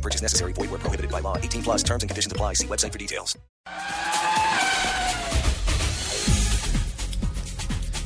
Purchase necessary. Void prohibited by law. 18 plus terms and conditions apply. See website for details.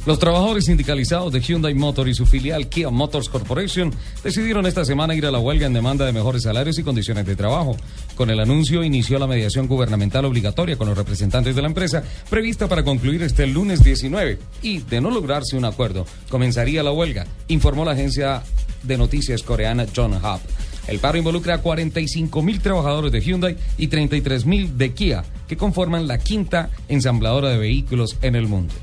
Los trabajadores sindicalizados de Hyundai Motor y su filial Kia Motors Corporation decidieron esta semana ir a la huelga en demanda de mejores salarios y condiciones de trabajo. Con el anuncio inició la mediación gubernamental obligatoria con los representantes de la empresa, prevista para concluir este lunes 19. Y de no lograrse un acuerdo, comenzaría la huelga, informó la agencia de noticias coreana John Hub. El paro involucra a 45 mil trabajadores de Hyundai y 33 mil de Kia, que conforman la quinta ensambladora de vehículos en el mundo.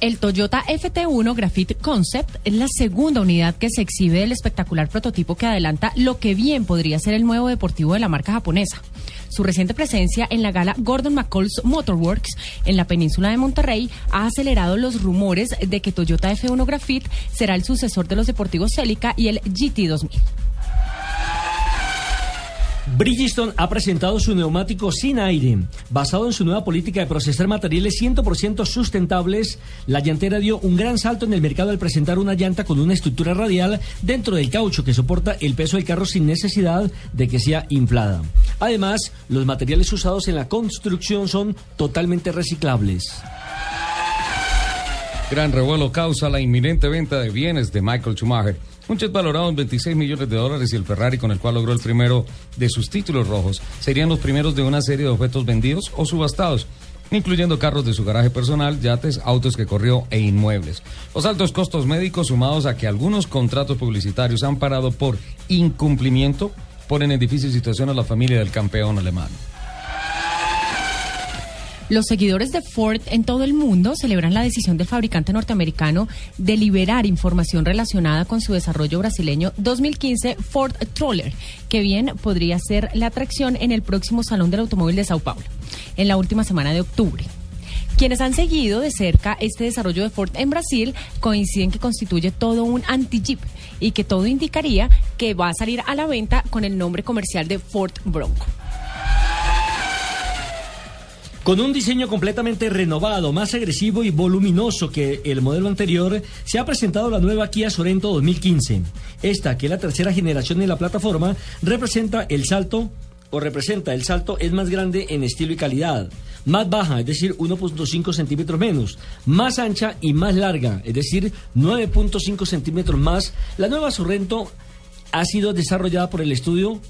El Toyota FT1 Graphite Concept es la segunda unidad que se exhibe del espectacular prototipo que adelanta lo que bien podría ser el nuevo deportivo de la marca japonesa. Su reciente presencia en la gala Gordon McCall's Motorworks en la península de Monterrey ha acelerado los rumores de que Toyota F1 Graphite será el sucesor de los deportivos Celica y el GT2000. Bridgestone ha presentado su neumático sin aire. Basado en su nueva política de procesar materiales 100% sustentables, la llantera dio un gran salto en el mercado al presentar una llanta con una estructura radial dentro del caucho que soporta el peso del carro sin necesidad de que sea inflada. Además, los materiales usados en la construcción son totalmente reciclables. Gran revuelo causa la inminente venta de bienes de Michael Schumacher. Un jet valorado en 26 millones de dólares y el Ferrari con el cual logró el primero de sus títulos rojos serían los primeros de una serie de objetos vendidos o subastados, incluyendo carros de su garaje personal, yates, autos que corrió e inmuebles. Los altos costos médicos sumados a que algunos contratos publicitarios han parado por incumplimiento ponen en difícil situación a la familia del campeón alemán. Los seguidores de Ford en todo el mundo celebran la decisión del fabricante norteamericano de liberar información relacionada con su desarrollo brasileño 2015 Ford Troller, que bien podría ser la atracción en el próximo Salón del Automóvil de Sao Paulo, en la última semana de octubre. Quienes han seguido de cerca este desarrollo de Ford en Brasil coinciden que constituye todo un anti-Jeep y que todo indicaría que va a salir a la venta con el nombre comercial de Ford Bronco. Con un diseño completamente renovado, más agresivo y voluminoso que el modelo anterior, se ha presentado la nueva Kia Sorento 2015. Esta, que es la tercera generación de la plataforma, representa el salto o representa el salto es más grande en estilo y calidad, más baja, es decir, 1.5 centímetros menos, más ancha y más larga, es decir, 9.5 centímetros más. La nueva Sorento ha sido desarrollada por el estudio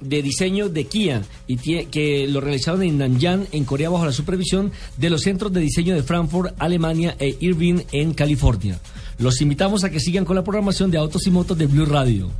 de diseño de Kia y que lo realizaron en Nanyang, en Corea, bajo la supervisión de los centros de diseño de Frankfurt, Alemania e Irvine, en California. Los invitamos a que sigan con la programación de Autos y Motos de Blue Radio.